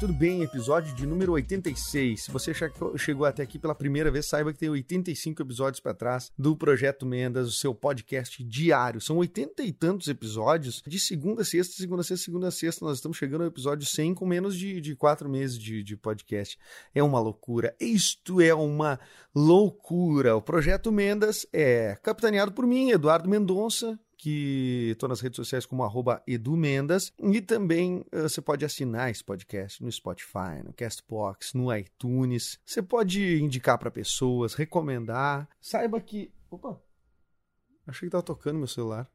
tudo bem? Episódio de número 86. Se você che- chegou até aqui pela primeira vez, saiba que tem 85 episódios para trás do Projeto Mendas, o seu podcast diário. São 80 e tantos episódios de segunda a sexta, segunda a sexta, segunda a sexta. Nós estamos chegando ao episódio 100 com menos de, de quatro meses de, de podcast. É uma loucura. Isto é uma loucura. O Projeto Mendas é capitaneado por mim, Eduardo Mendonça, que estou nas redes sociais como arroba edumendas e também eh, você pode assinar esse podcast no Spotify, no Castbox, no iTunes. Você pode indicar para pessoas, recomendar. Saiba que... Opa! Achei que tava tocando meu celular.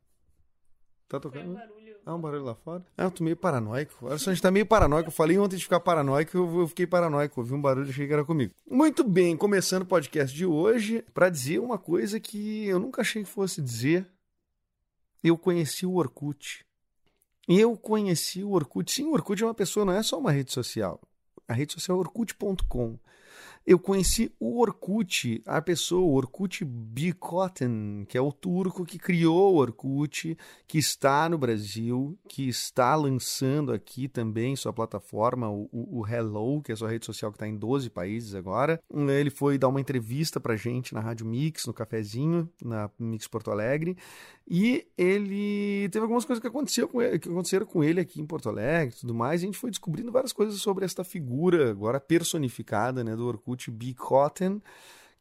Tá Foi um tocando? barulho. Ah, um barulho lá fora? Ah, eu tô meio paranoico. Olha só, a gente tá meio paranoico. Eu falei ontem de ficar paranoico, eu fiquei paranoico. Ouvi um barulho e achei que era comigo. Muito bem, começando o podcast de hoje, pra dizer uma coisa que eu nunca achei que fosse dizer. Eu conheci o Orkut. Eu conheci o Orkut. Sim, o Orkut é uma pessoa, não é só uma rede social. A rede social é orkut.com. Eu conheci o Orkut, a pessoa, o Orkut Bikoten, que é o turco que criou o Orkut, que está no Brasil, que está lançando aqui também sua plataforma, o, o- Hello, que é sua rede social que está em 12 países agora. Ele foi dar uma entrevista pra gente na Rádio Mix, no cafezinho, na Mix Porto Alegre. E ele teve algumas coisas que, aconteceu com ele- que aconteceram com ele aqui em Porto Alegre e tudo mais. E a gente foi descobrindo várias coisas sobre esta figura agora personificada né, do Orkut Bikoten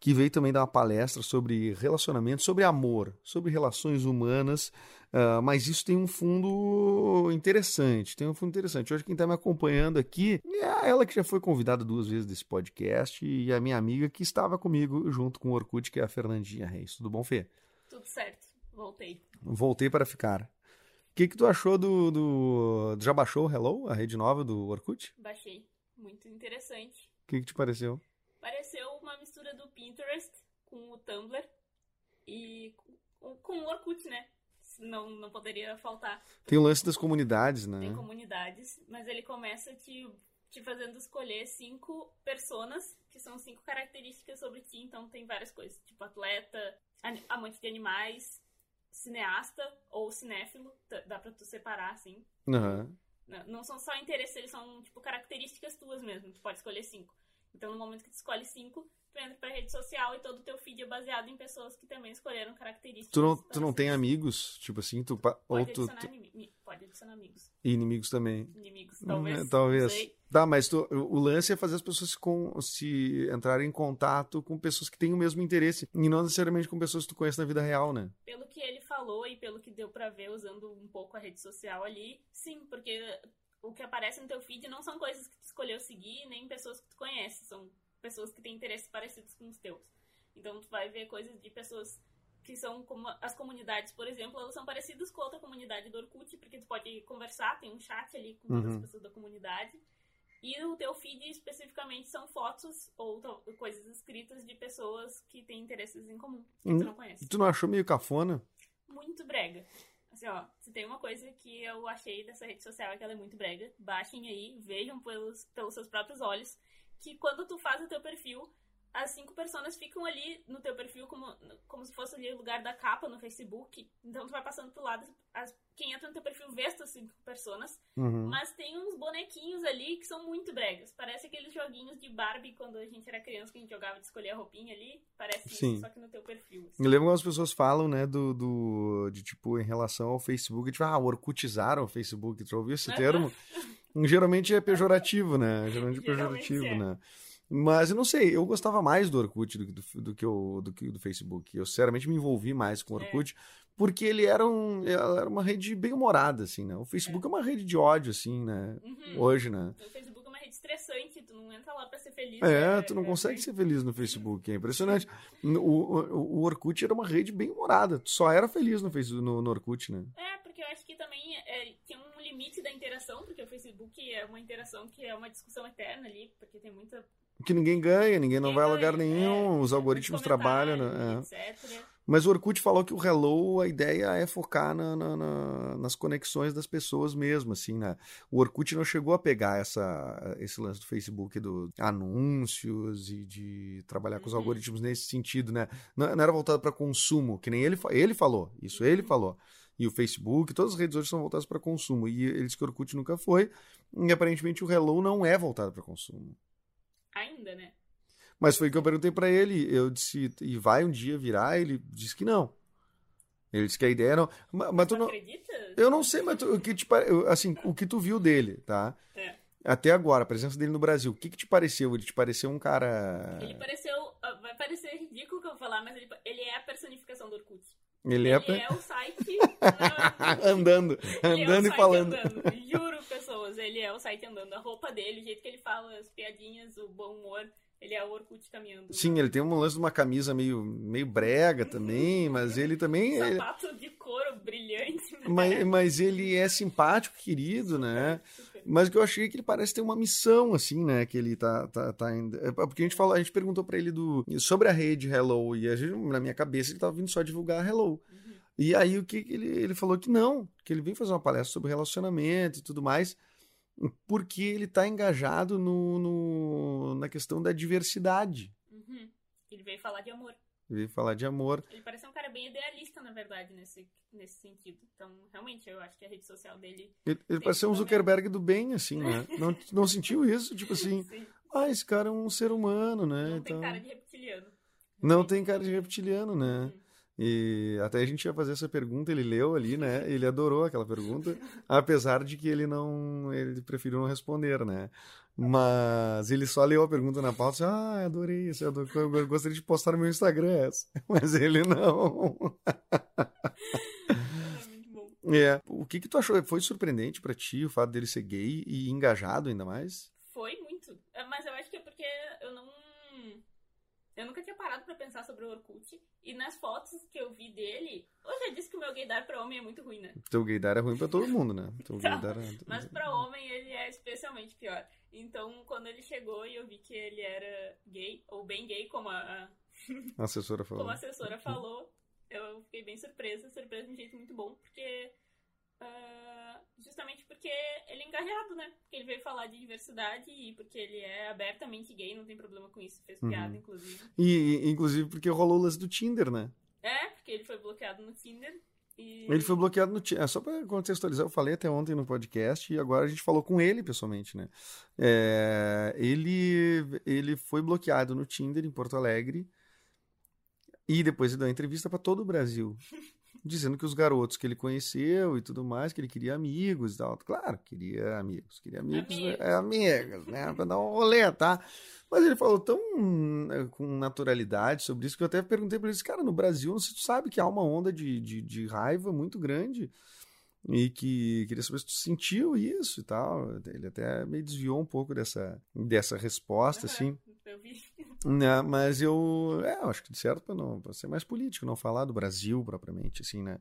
que veio também dar uma palestra sobre relacionamento, sobre amor, sobre relações humanas, ah, mas isso tem um fundo interessante, tem um fundo interessante. Hoje quem está me acompanhando aqui é ela que já foi convidada duas vezes desse podcast e a minha amiga que estava comigo junto com o Orkut, que é a Fernandinha Reis. Tudo bom, Fê? Tudo certo. Voltei. Voltei para ficar. O que, que tu achou do, do... Já baixou o Hello, a rede nova do Orkut? Baixei. Muito interessante. O que, que te pareceu? Mistura do Pinterest com o Tumblr e com, com o Orkut, né? Não, não poderia faltar. Tem o lance das comunidades, né? Tem comunidades, mas ele começa te, te fazendo escolher cinco personas, que são cinco características sobre ti. Então tem várias coisas, tipo atleta, amante de animais, cineasta ou cinéfilo. Dá pra tu separar, assim. Aham. Não, não são só interesses, eles são, tipo, características tuas mesmo. Tu pode escolher cinco. Então, no momento que tu escolhe cinco, tu entra pra rede social e todo o teu feed é baseado em pessoas que também escolheram características. Tu não, tu não tem amigos, tipo assim, tu, ou Pode tu, adicionar, tu- inimi- pode adicionar amigos. e inimigos também. Inimigos, Hum, talvez. é, não talvez. sei. Tá, mas tu- o lance é fazer as pessoas se, com, se entrarem em contato com pessoas que têm o mesmo interesse e não necessariamente com pessoas que tu conhece na vida real, né? Pelo que ele falou e pelo que deu pra ver usando um pouco a rede social ali, sim, porque o que aparece no teu feed não são coisas que tu escolheu seguir, nem pessoas que tu conhece, são pessoas que têm interesses parecidos com os teus. Então tu vai ver coisas de pessoas que são como as comunidades, por exemplo, elas são parecidas com outra comunidade do Orkut, porque tu pode conversar, tem um chat ali com todas Uhum. as pessoas da comunidade. E o teu feed especificamente são fotos ou coisas escritas de pessoas que têm interesses em comum, que Hum. tu não conhece Tu não achou meio cafona? muito brega. Assim, ó, se tem uma coisa que eu achei dessa rede social é que ela é muito brega. Baixem aí, vejam pelos, pelos seus próprios olhos, que quando tu faz o teu perfil, as cinco pessoas ficam ali no teu perfil como, como se fosse ali o lugar da capa no Facebook. Então tu vai passando pro lado, as, quem entra no teu perfil vê essas cinco pessoas, Uhum. mas tem uns bonequinhos ali que são muito bregas. Parece aqueles joguinhos de Barbie quando a gente era criança que a gente jogava de escolher a roupinha ali. Parece Sim. isso, só que no teu perfil. assim. Eu lembro quando as pessoas falam, né, do, do de tipo, em relação ao Facebook, tipo, ah, orkutizaram o Facebook, tu ouviu esse termo? Geralmente é pejorativo, né? Geralmente é Geralmente pejorativo, é. né? Mas eu não sei, eu gostava mais do Orkut do, que do, do que o, do que do Facebook. Eu sinceramente me envolvi mais com o É. Orkut, porque ele era, um, era uma rede bem humorada, assim, né? O Facebook é, uma rede de ódio, assim, né? Uhum. Hoje, né? O Facebook é uma rede estressante, tu não entra lá pra ser feliz. É, né? tu não É, consegue é- ser feliz no Facebook, é impressionante. O, o, o Orkut era uma rede bem humorada, tu só era feliz no, Facebook, no, no Orkut, né? É, porque eu acho que também é, tem um limite da interação, porque o Facebook é uma interação que é uma discussão eterna ali, porque tem muita. Que ninguém ganha, ninguém não vai a lugar ganha, nenhum, é, os algoritmos trabalham, né? É. Mas o Orkut falou que o Hello, a ideia é focar na- na- na- nas conexões das pessoas mesmo, assim, né? O Orkut não chegou a pegar essa, esse lance do Facebook, do anúncios e de trabalhar com os Uhum. algoritmos nesse sentido, né? Não, não era voltado para consumo, que nem ele, ele falou, isso ele falou. E o Facebook, todas as redes hoje são voltadas para consumo. E ele disse que o Orkut nunca foi. E aparentemente o Hello não é voltado para consumo. Ainda, né? Mas foi o que eu perguntei pra ele. Eu disse, e vai um dia virar? Ele disse que não. Ele disse que a ideia não. Mas, mas tu não. acredita? Eu não sei, mas tu- o que te assim, o que tu viu dele, tá? É. Até agora, a presença dele no Brasil. O que, que te pareceu? Ele te pareceu um cara. Ele pareceu. ah, Vai parecer ridículo o que eu vou falar, mas ele, ele é a personificação do Orkut. Ele é, Ele é o site. não, andando, ele é andando e falando. andando. Juro, pessoas, ele é o site andando. A roupa dele, o jeito que ele fala, as piadinhas, o bom humor. Ele é o Orkut caminhando. Sim, ele tem um lance de uma camisa meio, meio brega também, mas ele também. ele- Sapato de couro brilhante. né? mas, mas ele é simpático, querido, né? Mas o que eu achei é que ele parece ter uma missão, assim, né? Que ele tá, tá, tá indo. é Porque a gente falou, a gente perguntou pra ele do, sobre a rede Hello, e a gente, na minha cabeça ele tava vindo só divulgar Hello. Uhum. E aí o que, que ele, ele falou que não, que ele vem fazer uma palestra sobre relacionamento e tudo mais, porque ele tá engajado no, no- na questão da diversidade. Uhum. Ele veio falar de amor. Veio falar de amor. Ele parece um cara bem idealista, na verdade, nesse, nesse sentido. Então, realmente, eu acho que a rede social dele. Ele, ele parece ser um. Zuckerberg do bem, assim, né? Não, não sentiu isso? Tipo assim, Sim, ah, esse cara é um ser humano, né? não Então... tem cara de reptiliano. Não tem cara de reptiliano, né? Uhum. E até a gente ia fazer essa pergunta, ele leu ali, né? Ele adorou aquela pergunta, apesar de que ele não, ele preferiu não responder, né? Mas ele só leu a pergunta na pauta, e disse, ah, adorei isso, eu gostaria de postar no meu Instagram essa. Mas ele não. É muito bom. É. O que que tu achou? Foi surpreendente pra ti o fato dele ser gay e engajado ainda mais? Foi muito. É, Mas eu acho que é porque eu não. Eu nunca tinha parado pra pensar sobre o Orkut. E nas fotos que eu vi dele. Eu já disse que o meu gaydar pra homem é muito ruim, né? Teu gaydar é ruim pra todo mundo, né? Teu Tá. gaydar é... Mas pra homem ele é especialmente pior. Então, quando ele chegou e eu vi que ele era gay, ou bem gay, como a, a- assessora falou. como a assessora falou, eu fiquei bem surpresa, surpresa de um jeito muito bom, porque. ah, justamente porque ele é engajado, né? Porque ele veio falar de diversidade e porque ele é abertamente gay, não tem problema com isso, fez Uhum. piada, inclusive. E, e, inclusive porque rolou o lance do Tinder, né? É, porque ele foi bloqueado no Tinder. E... Ele foi bloqueado no Tinder. Só para contextualizar, eu falei até ontem no podcast e agora a gente falou com ele pessoalmente, né? É, ele, ele foi bloqueado no Tinder em Porto Alegre e depois ele deu uma entrevista para todo o Brasil, dizendo que os garotos que ele conheceu e tudo mais, que ele queria amigos e tal. Claro, queria amigos, queria amigos, Amigos. é, amigos, né? Pra dar um rolê, tá? Mas ele falou tão eh, com naturalidade sobre isso que eu até perguntei pra ele, cara, no Brasil, você sabe que há uma onda de, de, de raiva muito grande e que queria saber se tu sentiu isso e tal. Ele até meio desviou um pouco dessa, dessa resposta, assim. Eu vi. Né, mas eu, é, eu acho que de certo para não pra ser mais político, não falar do Brasil propriamente, assim, né?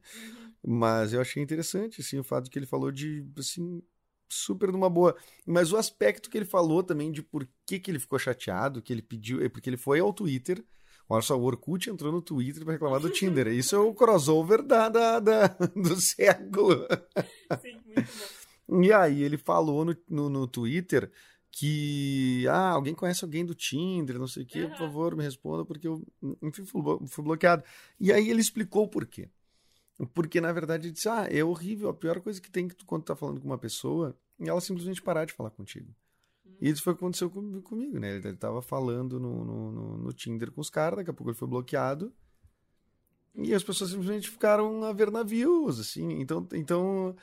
Uhum. Mas eu achei interessante, assim, o fato que ele falou de, assim, super numa boa. Mas o aspecto que ele falou também de por que, que ele ficou chateado, que ele pediu, é porque ele foi ao Twitter. Olha só, o Orkut entrou no Twitter para reclamar do Tinder. Isso é o crossover da, da, da- do século. Sim, muito bom. E aí ele falou no, no, no Twitter que ah, alguém conhece alguém do Tinder, não sei o quê, por Aham. favor, me responda, porque eu, enfim, fui, blo- fui bloqueado. E aí ele explicou o porquê. Porque, na verdade, ele disse, ah, é horrível, a pior coisa que tem que tu, quando tu tá falando com uma pessoa, é ela simplesmente parar de falar contigo. E isso foi o que aconteceu com- comigo, né? Ele, ele tava falando no, no, no, no Tinder com os caras, daqui a pouco ele foi bloqueado. E as pessoas simplesmente ficaram a ver navios, assim. Então, então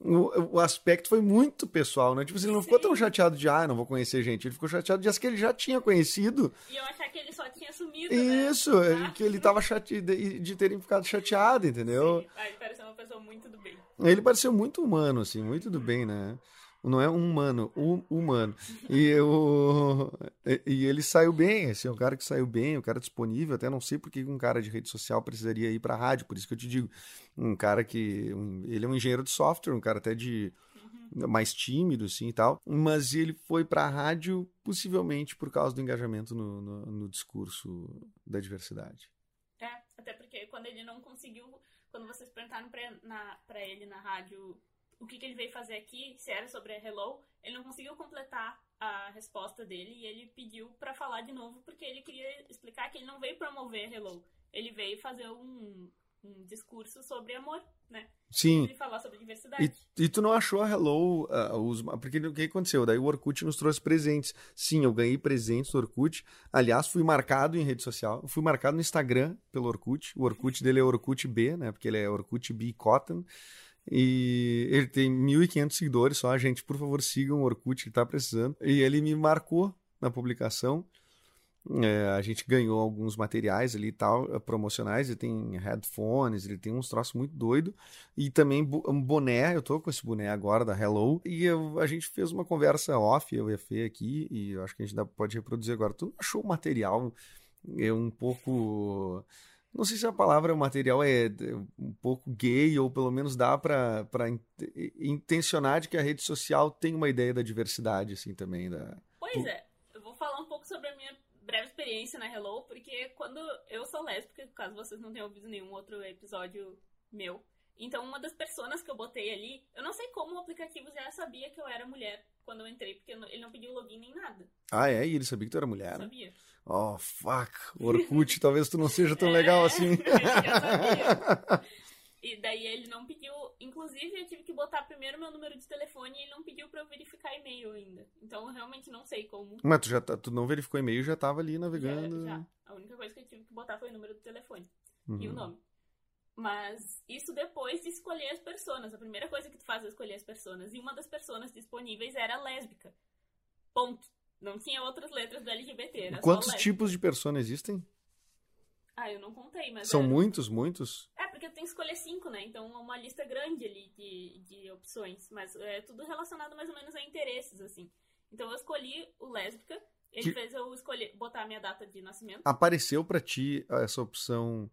o, o aspecto foi muito pessoal, né? Tipo assim, ele não ficou tão chateado de, ah, não vou conhecer gente. Ele ficou chateado de as que ele já tinha conhecido. E eu achar que ele só tinha sumido, né? Isso, é, Ah. que ele tava chate... de, de terem ficado chateado, entendeu? Sim. Ah, ele pareceu uma pessoa muito do bem. Ele pareceu muito humano, assim, muito do bem, né? Não é um humano, um humano. E, eu, e- ele saiu bem, assim, é um cara que saiu bem, um cara disponível. Até não sei por que um cara de rede social precisaria ir pra rádio, por isso que eu te digo. Um cara que. um- ele é um engenheiro de software, um cara até de. mais tímido, assim e tal. Mas ele foi pra rádio, possivelmente por causa do engajamento no, no, no discurso da diversidade. É, até porque quando ele não conseguiu, quando vocês perguntaram pra ele na rádio o que, que ele veio fazer aqui, se era sobre a Hello, ele não conseguiu completar a resposta dele e ele pediu pra falar de novo porque ele queria explicar que ele não veio promover a Hello, ele veio fazer um, um discurso sobre amor, né? Sim, Ele falar sobre diversidade. E, e tu não achou a Hello, ah, os, porque o que aconteceu? Daí o Orkut nos trouxe presentes. Sim, eu ganhei presentes do Orkut. Aliás, fui marcado em rede social. Fui marcado no Instagram pelo Orkut. O Orkut dele é Orkut B, né? Porque ele é Orkut B Cotton. E ele tem 1.500 seguidores só. Gente, por favor, sigam o Orkut, ele tá precisando. E ele me marcou na publicação. É, a gente ganhou alguns materiais ali e tal, eh, promocionais. Ele tem headphones, ele tem uns troços muito doidos. E também um boné, eu tô com esse boné agora da Hello. E eu- a gente fez uma conversa off, eu e a Fê aqui, e acho que a gente dá- pode reproduzir agora. Tu achou o material é um pouco. Não sei se a palavra material é é um pouco gay, ou pelo menos dá in- intencionar de que a rede social tem uma ideia da diversidade, assim, também. Da... Pois é, eu vou falar um pouco sobre a minha breve experiência na Hello, porque quando eu sou lésbica, caso vocês não tenham ouvido nenhum outro episódio meu, então uma das personas que eu botei ali, eu não sei como o aplicativo já sabia que eu era mulher quando eu entrei, porque eu ele não pediu login nem nada, Ah, é? E ele sabia que tu era mulher, né? sabia? Oh, fuck. Orkut, talvez tu não seja tão legal É, assim. eu já sabia. E daí ele não pediu. Inclusive, eu tive que botar primeiro meu número de telefone e ele não pediu pra eu verificar e-mail ainda. Então eu realmente não sei como. Mas tu já tá- tu não verificou e-mail, já tava ali Já, navegando. já. A única coisa que eu tive que botar foi o número do telefone Uhum. e o nome. Mas isso depois de escolher as pessoas. A primeira coisa que tu faz é escolher as pessoas. E uma das pessoas disponíveis era lésbica. Ponto. Não tinha outras letras do LGBT. Quantos tipos de pessoas existem? Ah, eu não contei, mas. São era- muitos, muitos? É, porque tu tem que escolher cinco, né? Então é uma lista grande ali de, de opções. Mas é tudo relacionado mais ou menos a interesses, assim. Então eu escolhi o lésbica. Ele Que- fez eu escolher, botar a minha data de nascimento. Apareceu pra ti essa opção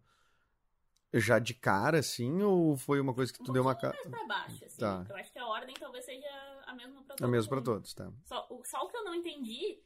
já de cara, assim, ou foi uma coisa que um tu deu uma cara? mais pra baixo, assim. Tá. Eu acho que a ordem talvez seja a mesma pra É todo mesmo pra todos, tá? Só, o, só o que eu não entendi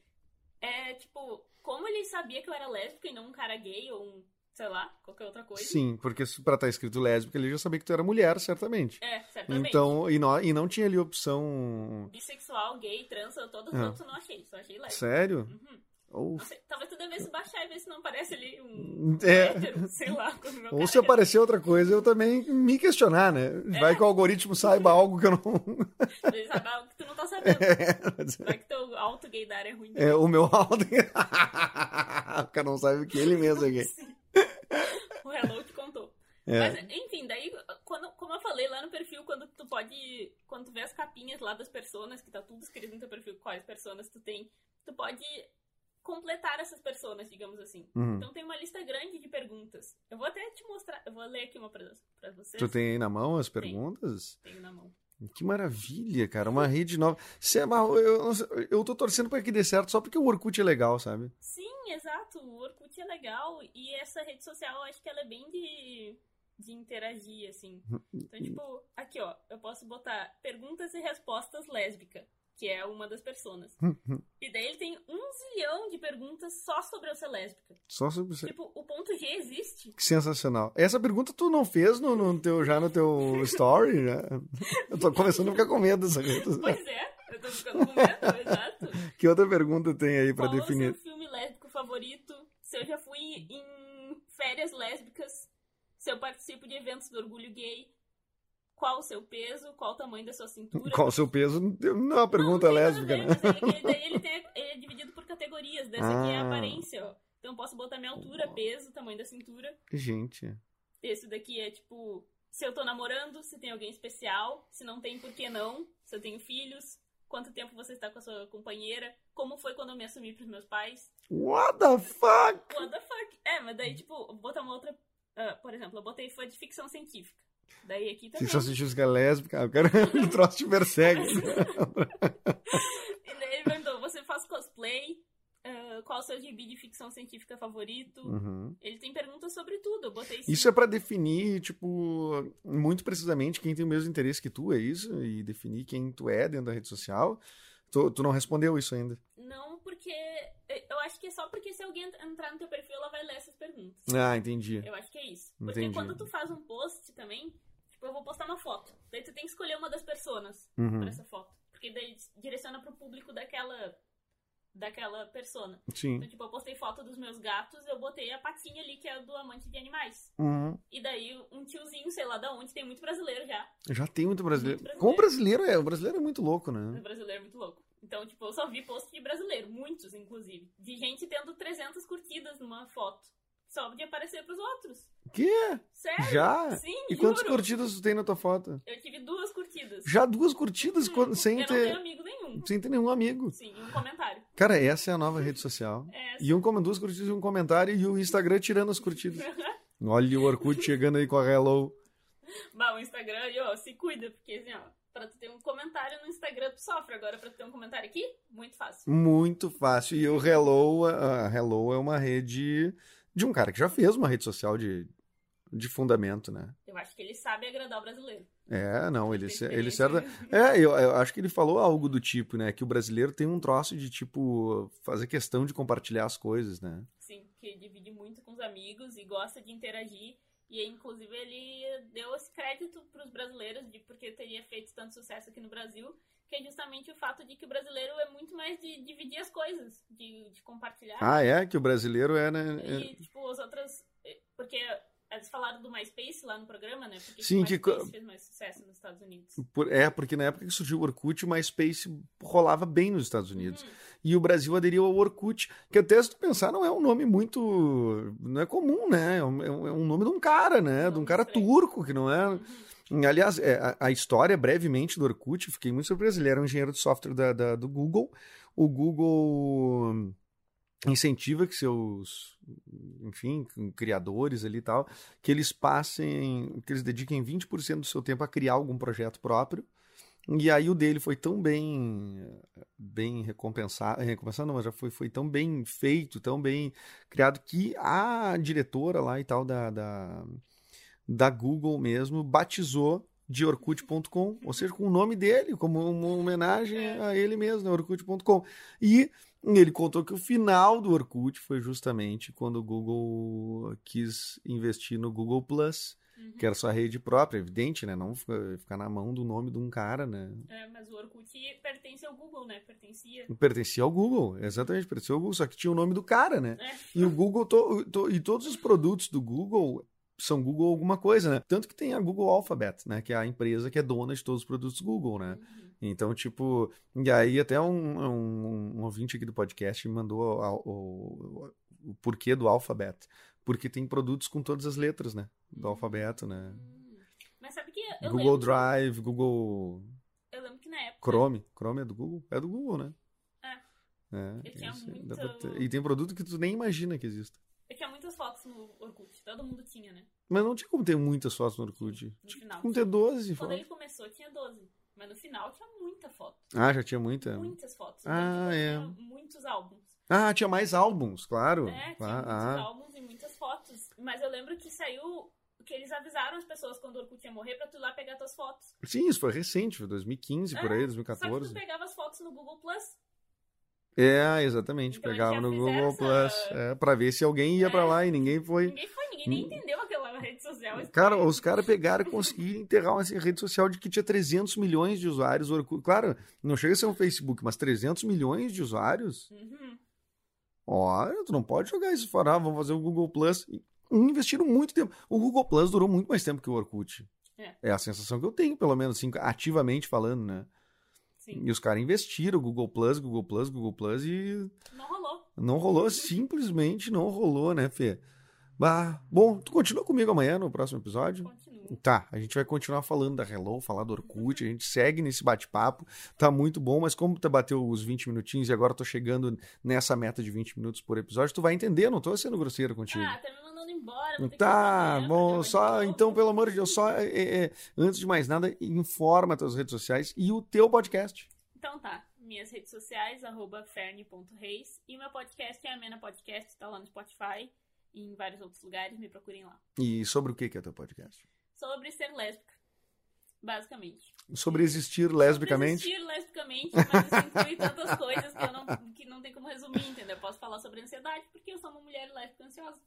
é, tipo, como ele sabia que eu era lésbica e não um cara gay ou um, sei lá, qualquer outra coisa. Sim, porque pra estar escrito lésbica, ele já sabia que tu era mulher, certamente. É, certamente. Então, e não, e não tinha ali opção. Bissexual, gay, trans, todos os Ah. outros eu não achei, só achei lésbica. Sério? Uhum. Ou, sei, talvez tu devesse baixar e ver se não aparece ali um É. hétero, sei lá. o ou cara se aparecer outra coisa, eu também me questionar, né? É. Vai que o algoritmo saiba algo que eu não. Ele sabe algo que tu não tá sabendo. É, Vai que teu alto gaydar é ruim. é, o meu áudio. o cara não sabe que ele mesmo é gay. O Hello te contou. É. Mas, enfim, daí, quando, como eu falei lá no perfil, quando tu pode. Quando tu vê as capinhas lá das personas, que tá tudo escrito no teu perfil, quais personas tu tem, tu pode completar essas personas, digamos assim. Uhum. Então tem uma lista grande de perguntas. Eu vou até te mostrar, eu vou ler aqui uma pra, pra vocês. Tu tem aí na mão as perguntas? Tenho na mão. Que maravilha, cara. Uma rede nova. Cê, mas eu, não sei, eu tô torcendo pra que dê certo só porque o Orkut é legal, sabe? Sim, exato. O Orkut é legal e essa rede social eu acho que ela é bem de, de interagir, assim. Então, tipo, aqui ó, eu posso botar perguntas e respostas lésbica, que é uma das personas. E daí ele tem um zilhão de perguntas só sobre eu ser lésbica. Só sobre isso. Tipo, o ponto G existe. Que sensacional. Essa pergunta tu não fez no, no teu, já no teu story, né? Eu tô começando a ficar com medo dessa coisa. Pois é, eu tô ficando com medo, exato. Que outra pergunta tem aí pra Qual definir? é o seu filme lésbico favorito? Se eu já fui em férias lésbicas? Se eu participo de eventos do orgulho gay? Qual o seu peso? Qual o tamanho da sua cintura? Qual o seu peso? Não é uma pergunta não, não tem lésbica, né? daí ele, tem- ele é dividido por categorias. Dessa aqui é a Ah. aparência, ó. Então eu posso botar minha altura, peso, tamanho da cintura. Gente. Esse daqui é tipo, se eu tô namorando, se tem alguém especial, se não tem, por que não? Se eu tenho filhos, quanto tempo você está com a sua companheira, como foi quando eu me assumi pros meus pais. What the fuck? What the fuck? É, mas daí, tipo, botar uma outra. ah, por exemplo, eu botei fã de ficção científica. Daí aqui Se também. só assistir música lésbica, o cara o troço te persegue. E daí ele perguntou, você faz cosplay? Ah, qual o seu gibi de ficção científica favorito? Uhum. Ele tem perguntas sobre tudo. Isso é pra definir, tipo, muito precisamente quem tem o mesmo interesse que tu, é isso? E definir quem tu é dentro da rede social. Tu, tu não respondeu isso ainda. Não, porque. Acho que é só porque se alguém entrar no teu perfil, ela vai ler essas perguntas. Ah, entendi. Eu acho que é isso. Porque Entendi. quando tu faz um post também, tipo, eu vou postar uma foto. Daí tu tem que escolher uma das pessoas Uhum. pra essa foto. Porque daí direciona pro público daquela. daquela persona. Sim. Então, tipo, eu postei foto dos meus gatos, eu botei a patinha ali, que é do amante de animais. Uhum. E daí um tiozinho, sei lá da onde, tem muito brasileiro já. Já tem muito brasileiro. Muito Como brasileiro. brasileiro é? O brasileiro é muito louco, O né? brasileiro é muito louco. Então, tipo, eu só vi post de brasileiro, muitos, inclusive. De gente tendo 300 curtidas numa foto. Só de aparecer pros outros. Que? Sério? Já? Sim, E quantas juro. curtidas tu tem na tua foto? Eu tive duas curtidas. Já duas curtidas quando- sem eu não tenho ter, amigo nenhum. sem ter nenhum amigo. Sim, e um comentário. Cara, essa é a nova rede social. É, E um com duas curtidas e um comentário e o Instagram tirando as curtidas. Olha o Orkut chegando aí com a Hello. Bah, o Instagram, ó, se cuida, porque assim, ó, pra tu ter um comentário no Instagram, tu sofre. Agora, pra tu ter um comentário aqui, muito fácil. Muito fácil. E o Hello, a Hello é uma rede de um cara que já fez uma rede social de, de fundamento, né? Eu acho que ele sabe agradar o brasileiro. É, não, ele, ele certa. É, eu, eu acho que ele falou algo do tipo, né? Que o brasileiro tem um troço de, tipo, fazer questão de compartilhar as coisas, né? Sim, que divide muito com os amigos e gosta de interagir. E aí, inclusive, ele deu esse crédito pros brasileiros de porque teria feito tanto sucesso aqui no Brasil, que é justamente o fato de que o brasileiro é muito mais de dividir as coisas, de, de compartilhar. Ah, é? Que o brasileiro é, né? E, tipo, as outras. Porque eles falaram do MySpace lá no programa, né? Porque Sim, o que MySpace co- fez mais sucesso nos Estados Unidos. por- é, porque na época que surgiu o Orkut, o MySpace rolava bem nos Estados Unidos. Uhum. E o Brasil aderiu ao Orkut, que até se tu pensar, não é um nome muito. Não é comum, né? É um, é um- é um nome de um cara, né? De um cara estranho. turco, que não é. Uhum. Aliás, é, a, a história brevemente do Orkut, fiquei muito surpreso. Ele era um engenheiro de software da- da- do Google. O Google incentiva que seus, enfim, criadores ali e tal, que eles passem, que eles dediquem 20% do seu tempo a criar algum projeto próprio. E aí o dele foi tão bem bem recompensado, recompensado não, mas já foi, foi tão bem feito, tão bem criado que a diretora lá e tal da, da, da Google mesmo batizou de orkut.com, ou seja, com o nome dele, como uma homenagem É. a ele mesmo, né, orkut.com. E ele contou que o final do Orkut foi justamente quando o Google quis investir no Google Plus, Uhum. que era sua rede própria, evidente, né? Não ficar ficar na mão do nome de um cara, né? É, mas o Orkut pertence ao Google, né? Pertencia. Pertencia ao Google, exatamente, pertencia ao Google, só que tinha o nome do cara, né? É. E o Google, to- to- e todos os produtos do Google são Google alguma coisa, né? Tanto que tem a Google Alphabet, né? Que é a empresa que é dona de todos os produtos Google, né? Uhum. Então, tipo, e aí até um, um, um ouvinte aqui do podcast me mandou a- o, o porquê do Alphabet. Porque tem produtos com todas as letras, né? Do alfabeto, né? Mas sabe que eu Google lembro, Drive, Google eu lembro que na época Chrome. Chrome é do Google? É do Google, né? É. É, Eu tinha muito- ter- E tem produto que tu nem imagina que exista. Tinha fotos no Orkut. Todo mundo tinha, né? Mas não tinha como ter muitas fotos no Orkut. No Tinha final. como ter 12 Quando fotos. ele começou, tinha 12. Mas no final tinha muita foto. Ah, já tinha muita? Muitas fotos. Ah, tipo, é. Tinha muitos álbuns. Ah, tinha mais álbuns, claro. É, tinha ah, muitos ah. álbuns e muitas fotos. Mas eu lembro que saiu. Que eles avisaram as pessoas quando o Orkut ia morrer pra tu ir lá pegar tuas fotos. Sim, isso foi recente, foi 2015, por aí, É, Só que 2014. tu pegava as fotos no Google Plus. É, exatamente. Então, Pegava eles no Google fizeram Plus essa- é, pra ver se alguém ia pra É. lá e ninguém foi. Ninguém foi, ninguém nem entendeu aquela rede social. Cara, os caras pegaram e conseguiram enterrar uma rede social de que tinha 300 milhões de usuários. Claro, não chega a ser um Facebook, mas 300 milhões de usuários? Uhum. Olha, tu não pode jogar isso fora. Ah, vamos fazer o Google Plus. E Investiram muito tempo. O Google Plus durou muito mais tempo que o Orkut. É. a sensação que eu tenho, pelo menos, assim, ativamente falando, né? Sim. E os caras investiram Google Plus, Google Plus, Google Plus e Não rolou. não rolou, simplesmente não rolou, né, Fê? Bah, bom, tu continua comigo amanhã no próximo episódio? Continua. Tá, a gente vai continuar falando da Hello, falar do Orkut, a gente segue nesse bate-papo, tá muito bom, mas como tu bateu os 20 minutinhos e agora eu tô chegando nessa meta de 20 minutos por episódio, tu vai entender, não tô sendo grosseiro contigo. Ah, mandando embora. vou Tá, trabalhar, bom, só, então, novo. pelo amor de Deus, só, é, é, antes de mais nada, informa tuas redes sociais e o teu podcast. Então tá, minhas redes sociais, arroba ferne.reis. E meu podcast é Amena Podcast, tá lá no Spotify e em vários outros lugares, me procurem lá. E sobre o que que é teu podcast? Sobre ser lésbica, basicamente. Sobre existir lesbicamente. Sobre existir lesbicamente, mas isso inclui tantas coisas que, eu não, que não tem como resumir, entendeu? Eu posso falar sobre ansiedade porque eu sou uma mulher lésbica ansiosa.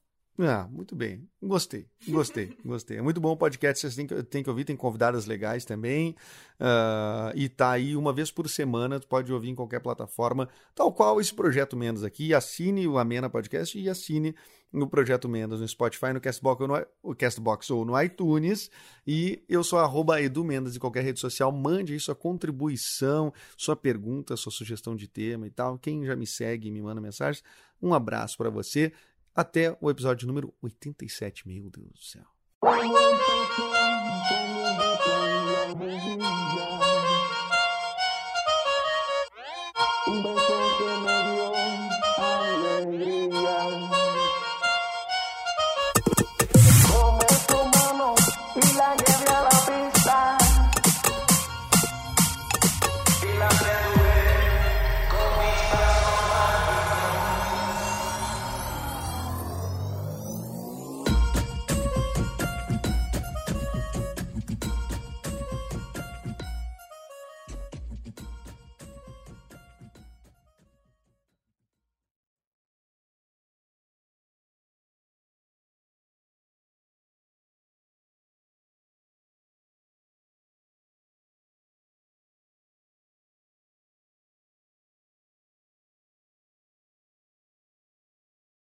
Ah, muito bem. Gostei, gostei, gostei. É muito bom o podcast, vocês têm que, têm que ouvir, tem convidadas legais também. Ah, e tá aí uma vez por semana, tu pode ouvir em qualquer plataforma, tal qual esse Projeto Mendas aqui. Assine o Amena Podcast e assine o Projeto Mendas no Spotify, no Castbox ou no, Castbox ou no iTunes. E eu sou arroba Edu Mendas em qualquer rede social. Mande aí sua contribuição, sua pergunta, sua sugestão de tema e tal. Quem já me segue e me manda mensagens, um abraço para você até o episódio número 87. Meu Deus do céu.